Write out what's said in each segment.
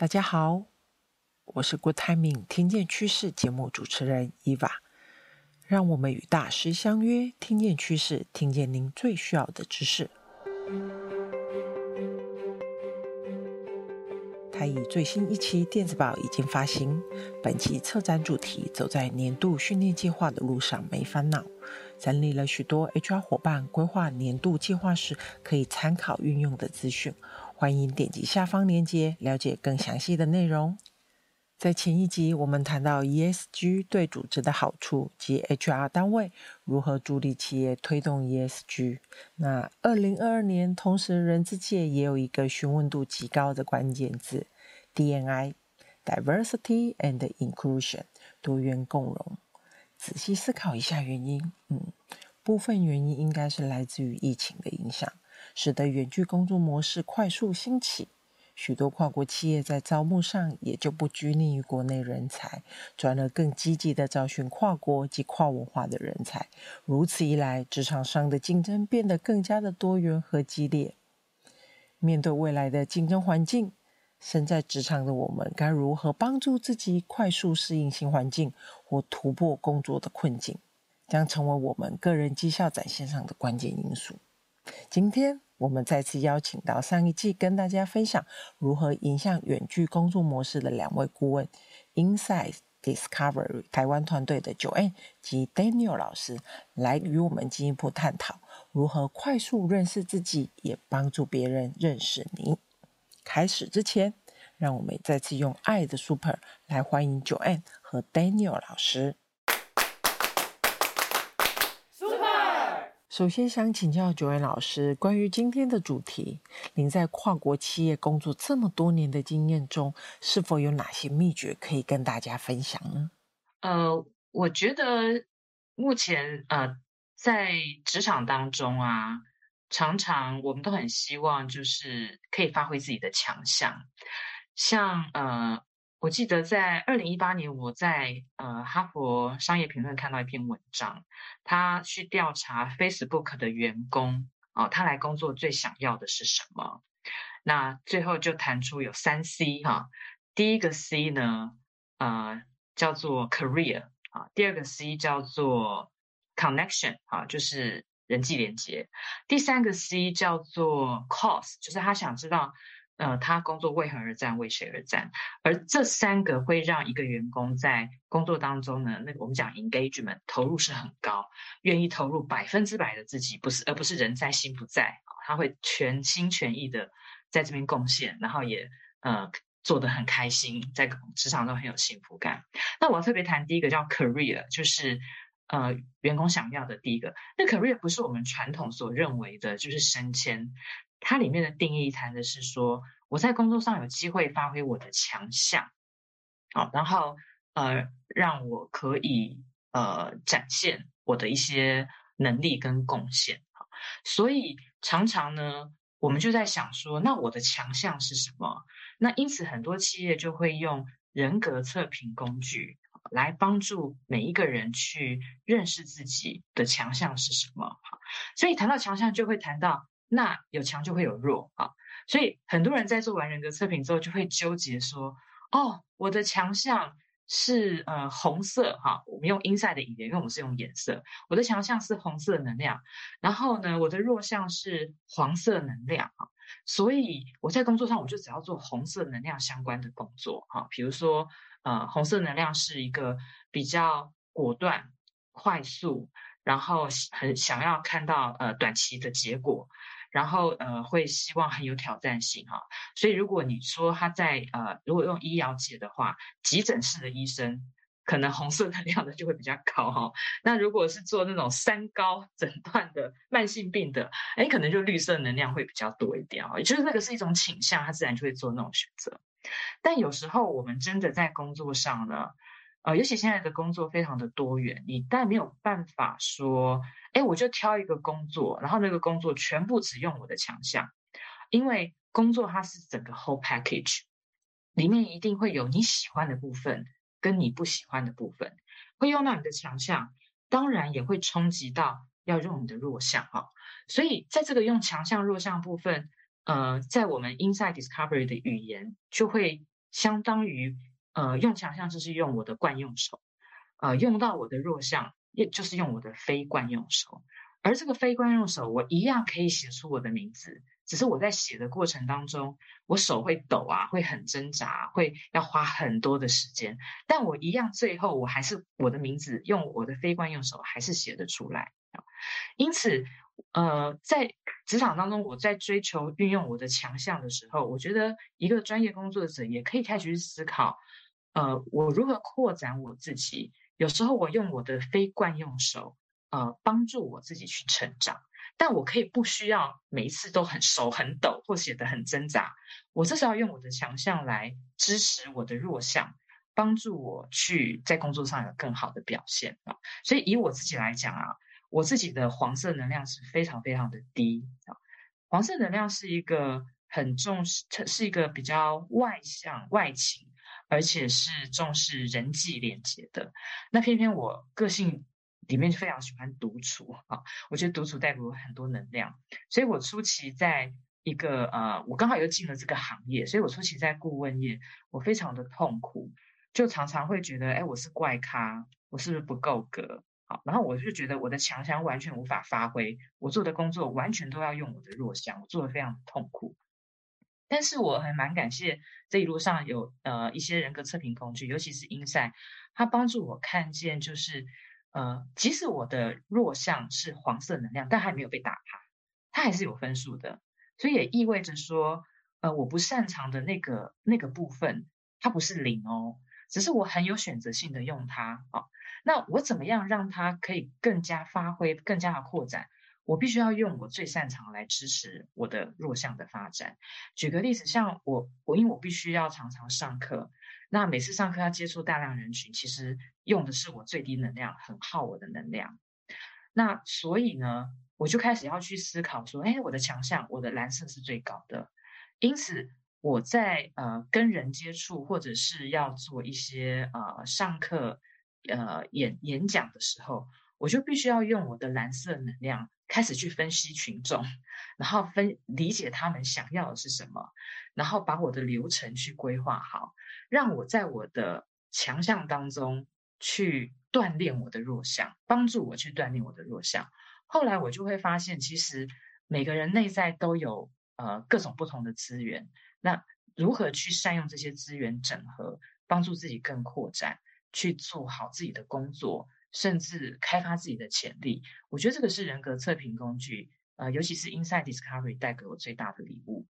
大家好，我是 Good Timing 听见趋势节目主持人 Eva，让我们与大师相约，听见趋势，听见您最需要的知识。台以最新一期电子报已经发行，本期策展主题：走在年度训练计划的路上没烦恼，整理了许多 HR 伙伴规划年度计划时可以参考运用的资讯。欢迎点击下方链接了解更详细的内容。在前一集，我们谈到 ESG 对组织的好处及 HR 单位如何助力企业推动 ESG。那二零二二年，同时人资界也有一个询问度极高的关键字：DNI（Diversity and Inclusion），多元共融。仔细思考一下原因，嗯，部分原因应该是来自于疫情的影响。使得远距工作模式快速兴起，许多跨国企业在招募上也就不拘泥于国内人才，转而更积极的找寻跨国及跨文化的人才。如此一来，职场上的竞争变得更加的多元和激烈。面对未来的竞争环境，身在职场的我们该如何帮助自己快速适应新环境或突破工作的困境，将成为我们个人绩效展现上的关键因素。今天。我们再次邀请到上一季跟大家分享如何影响远距工作模式的两位顾问，Inside Discovery 台湾团队的 Joanne 及 Daniel 老师，来与我们进一步探讨如何快速认识自己，也帮助别人认识你。开始之前，让我们再次用爱的 Super 来欢迎 Joanne 和 Daniel 老师。首先想请教九位老师，关于今天的主题，您在跨国企业工作这么多年的经验中，是否有哪些秘诀可以跟大家分享呢？呃，我觉得目前呃在职场当中啊，常常我们都很希望就是可以发挥自己的强项，像呃。我记得在二零一八年，我在呃哈佛商业评论看到一篇文章，他去调查 Facebook 的员工啊、他来工作最想要的是什么？那最后就谈出有三 C 哈、第一个 C 呢，呃叫做 career 啊、第二个 C 叫做 connection 啊、就是人际连接，第三个 C 叫做 cause，就是他想知道。呃，他工作为何而战，为谁而战？而这三个会让一个员工在工作当中呢，那个我们讲 engagement 投入是很高，愿意投入百分之百的自己，不是而不是人在心不在，他会全心全意的在这边贡献，然后也呃做得很开心，在职场中很有幸福感。那我要特别谈第一个叫 career，就是呃员工想要的第一个。那 career 不是我们传统所认为的，就是升迁。它里面的定义谈的是说，我在工作上有机会发挥我的强项，好，然后呃，让我可以呃展现我的一些能力跟贡献，好，所以常常呢，我们就在想说，那我的强项是什么？那因此很多企业就会用人格测评工具来帮助每一个人去认识自己的强项是什么，好，所以谈到强项，就会谈到。那有强就会有弱啊，所以很多人在做完人格测评之后，就会纠结说：哦，我的强项是呃红色哈，我们用 inside 的语言，因为我们是用颜色，我的强项是红色能量，然后呢，我的弱项是黄色能量啊，所以我在工作上我就只要做红色能量相关的工作哈，比如说呃红色能量是一个比较果断、快速，然后很想要看到呃短期的结果。然后呃，会希望很有挑战性哈，所以如果你说他在呃，如果用医疗界的话，急诊室的医生可能红色能量的就会比较高哈。那如果是做那种三高诊断的慢性病的，哎，可能就绿色能量会比较多一点啊。也就是那个是一种倾向，他自然就会做那种选择。但有时候我们真的在工作上呢。呃，尤其现在的工作非常的多元，你但没有办法说，哎，我就挑一个工作，然后那个工作全部只用我的强项，因为工作它是整个 whole package，里面一定会有你喜欢的部分跟你不喜欢的部分，会用到你的强项，当然也会冲击到要用你的弱项哈。所以在这个用强项弱项部分，呃，在我们 inside Discovery 的语言就会相当于呃用强项就是用我的惯用手，呃用到我的弱项，也就是用我的非惯用手。而这个非惯用手，我一样可以写出我的名字，只是我在写的过程当中，我手会抖啊，会很挣扎，会要花很多的时间。但我一样，最后我还是我的名字用我的非惯用手还是写得出来。因此，呃，在职场当中，我在追求运用我的强项的时候，我觉得一个专业工作者也可以开始去思考，呃，我如何扩展我自己。有时候我用我的非惯用手。呃，帮助我自己去成长，但我可以不需要每一次都很手很抖或写得很挣扎，我至少要用我的强项来支持我的弱项，帮助我去在工作上有更好的表现啊。所以以我自己来讲啊，我自己的黄色能量是非常非常的低啊。黄色能量是一个很重视，是一个比较外向外倾，而且是重视人际连接的。那偏偏我个性。里面就非常喜欢独处啊，我觉得独处带给我很多能量，所以我初期在一个呃，我刚好又进了这个行业，所以我初期在顾问业，我非常的痛苦，就常常会觉得，哎，我是怪咖，我是不是不够格？好，然后我就觉得我的强项完全无法发挥，我做的工作完全都要用我的弱项，我做的非常痛苦。但是我还蛮感谢这一路上有呃一些人格测评工具，尤其是 INSEI 它帮助我看见就是。呃，即使我的弱项是黄色能量，但还没有被打趴，它还是有分数的。所以也意味着说，呃，我不擅长的那个那个部分，它不是零哦，只是我很有选择性的用它啊。那我怎么样让它可以更加发挥、更加的扩展？我必须要用我最擅长来支持我的弱项的发展。举个例子，像我，我因为我必须要常常上课。那每次上课要接触大量人群，其实用的是我最低能量，很耗我的能量。那所以呢，我就开始要去思考说，哎，我的强项，我的蓝色是最高的。因此，我在呃跟人接触，或者是要做一些呃上课、呃演演讲的时候，我就必须要用我的蓝色能量。开始去分析群众，然后分理解他们想要的是什么，然后把我的流程去规划好，让我在我的强项当中去锻炼我的弱项，帮助我去锻炼我的弱项。后来我就会发现，其实每个人内在都有呃各种不同的资源，那如何去善用这些资源整合，帮助自己更扩展，去做好自己的工作。甚至开发自己的潜力，我觉得这个是人格测评工具，呃，尤其是 Insight Discovery 带给我最大的礼物。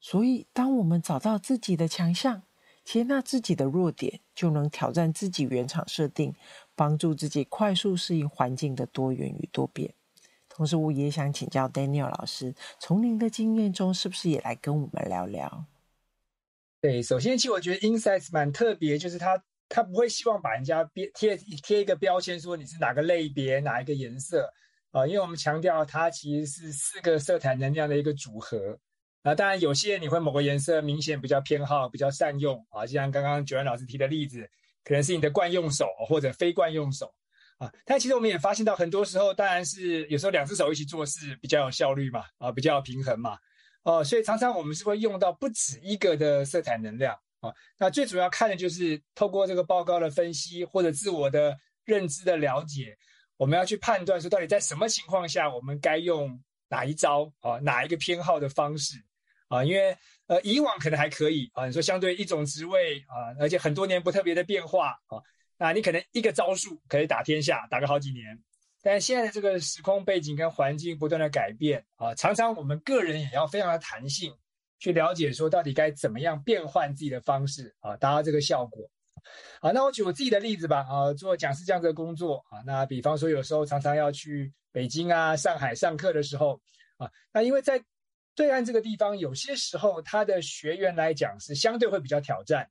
所以，当我们找到自己的强项，接纳自己的弱点，就能挑战自己原厂设定，帮助自己快速适应环境的多元与多变。同时，我也想请教 Daniel 老师，从您的经验中，是不是也来跟我们聊聊？对，首先，其实我觉得 Insight 蛮特别，就是它。他不会希望把人家贴贴贴一个标签，说你是哪个类别、哪一个颜色啊？因为我们强调它其实是四个色彩能量的一个组合啊。当然，有些你会某个颜色明显比较偏好、比较善用啊，就像刚刚九安老师提的例子，可能是你的惯用手或者非惯用手啊。但其实我们也发现到，很多时候当然是有时候两只手一起做事比较有效率嘛，啊，比较平衡嘛，哦，所以常常我们是会用到不止一个的色彩能量。啊，那最主要看的就是透过这个报告的分析或者自我的认知的了解，我们要去判断说到底在什么情况下我们该用哪一招啊，哪一个偏好的方式啊？因为呃以往可能还可以啊，你说相对一种职位啊，而且很多年不特别的变化啊，那你可能一个招数可以打天下，打个好几年。但现在的这个时空背景跟环境不断的改变啊，常常我们个人也要非常的弹性。去了解说到底该怎么样变换自己的方式啊，达到这个效果。好，那我举我自己的例子吧。啊，做讲师这样的工作啊，那比方说有时候常常要去北京啊、上海上课的时候啊，那因为在对岸这个地方，有些时候他的学员来讲是相对会比较挑战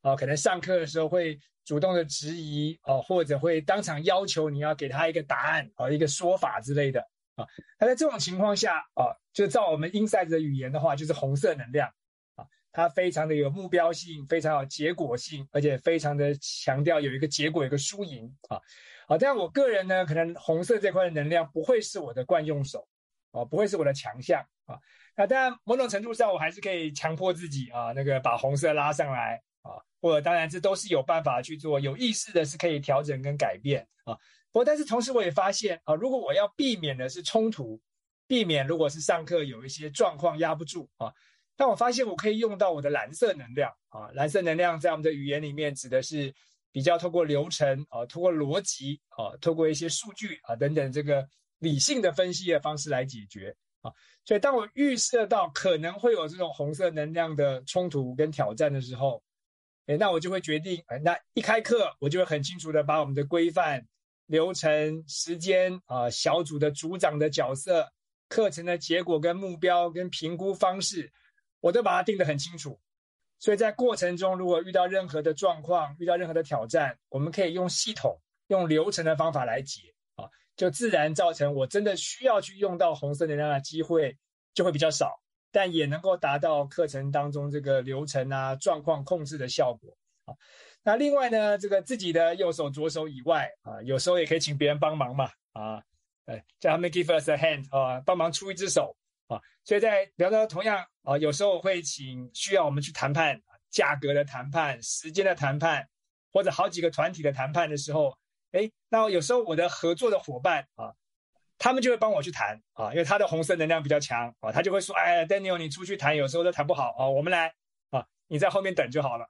啊，可能上课的时候会主动的质疑啊，或者会当场要求你要给他一个答案啊、一个说法之类的。啊，那在这种情况下啊，就照我们 Insight 的语言的话，就是红色能量啊，它非常的有目标性，非常有结果性，而且非常的强调有一个结果，有一个输赢啊。好，但我个人呢，可能红色这块的能量不会是我的惯用手啊，不会是我的强项啊。那当然，某种程度上，我还是可以强迫自己啊，那个把红色拉上来或者当然这都是有办法去做，有意识的是可以调整跟改变啊。但是同时我也发现啊，如果我要避免的是冲突，避免如果是上课有一些状况压不住啊，但我发现我可以用到我的蓝色能量啊。蓝色能量在我们的语言里面指的是比较透过流程啊，透过逻辑啊，透过一些数据啊等等这个理性的分析的方式来解决啊。所以当我预设到可能会有这种红色能量的冲突跟挑战的时候，诶，那我就会决定，诶，那一开课我就会很清楚的把我们的规范、流程、时间啊，小组的组长的角色、课程的结果跟目标跟评估方式，我都把它定得很清楚。所以在过程中，如果遇到任何的状况、遇到任何的挑战，我们可以用系统、用流程的方法来解啊，就自然造成我真的需要去用到红色能量的机会就会比较少。但也能够达到课程当中这个流程啊、状况控制的效果啊。那另外呢，这个自己的右手、左手以外啊，有时候也可以请别人帮忙嘛啊，呃，叫他们 give us a hand 啊，帮忙出一只手啊。所以在聊到同样啊，有时候我会请需要我们去谈判价格的谈判、时间的谈判，或者好几个团体的谈判的时候，哎，那有时候我的合作的伙伴啊。他们就会帮我去谈啊，因为他的红色能量比较强啊，他就会说：“哎，Daniel，你出去谈，有时候都谈不好啊，我们来啊，你在后面等就好了。”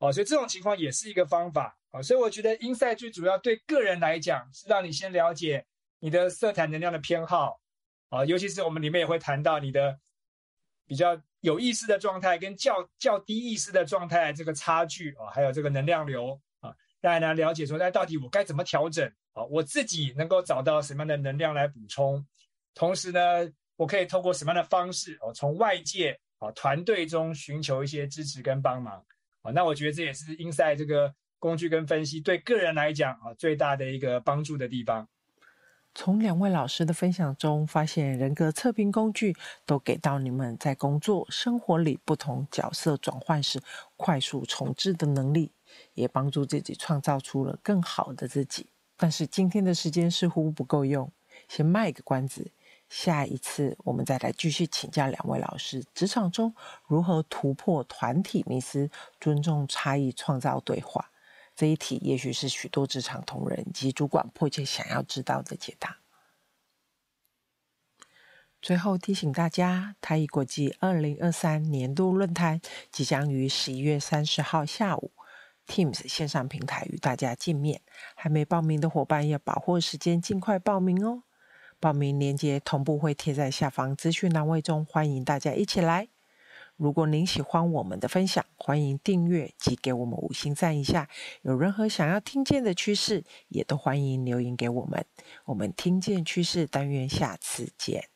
哦，所以这种情况也是一个方法啊。所以我觉得 Insight 最主要对个人来讲是让你先了解你的色彩能量的偏好啊，尤其是我们里面也会谈到你的比较有意识的状态跟较较低意识的状态这个差距啊，还有这个能量流啊，让大家了解说，那到底我该怎么调整？啊，我自己能够找到什么样的能量来补充，同时呢，我可以透过什么样的方式哦，从外界啊团队中寻求一些支持跟帮忙啊，那我觉得这也是 Insight 这个工具跟分析对个人来讲啊最大的一个帮助的地方。从两位老师的分享中，发现人格测评工具都给到你们在工作生活里不同角色转换时快速重置的能力，也帮助自己创造出了更好的自己。但是今天的时间似乎不够用，先卖个关子，下一次我们再来继续请教两位老师，职场中如何突破团体迷思，尊重差异，创造对话。这一题也许是许多职场同仁及主管迫切想要知道的解答。最后提醒大家，太毅国际二零二三年度论坛即将于十一月三十号下午。Teams 线上平台与大家见面，还没报名的伙伴要把握时间，尽快报名哦！报名链接同步会贴在下方资讯栏位中，欢迎大家一起来。如果您喜欢我们的分享，欢迎订阅及给我们五星赞一下。有任何想要听见的趋势，也都欢迎留言给我们。我们听见趋势但愿，下次见。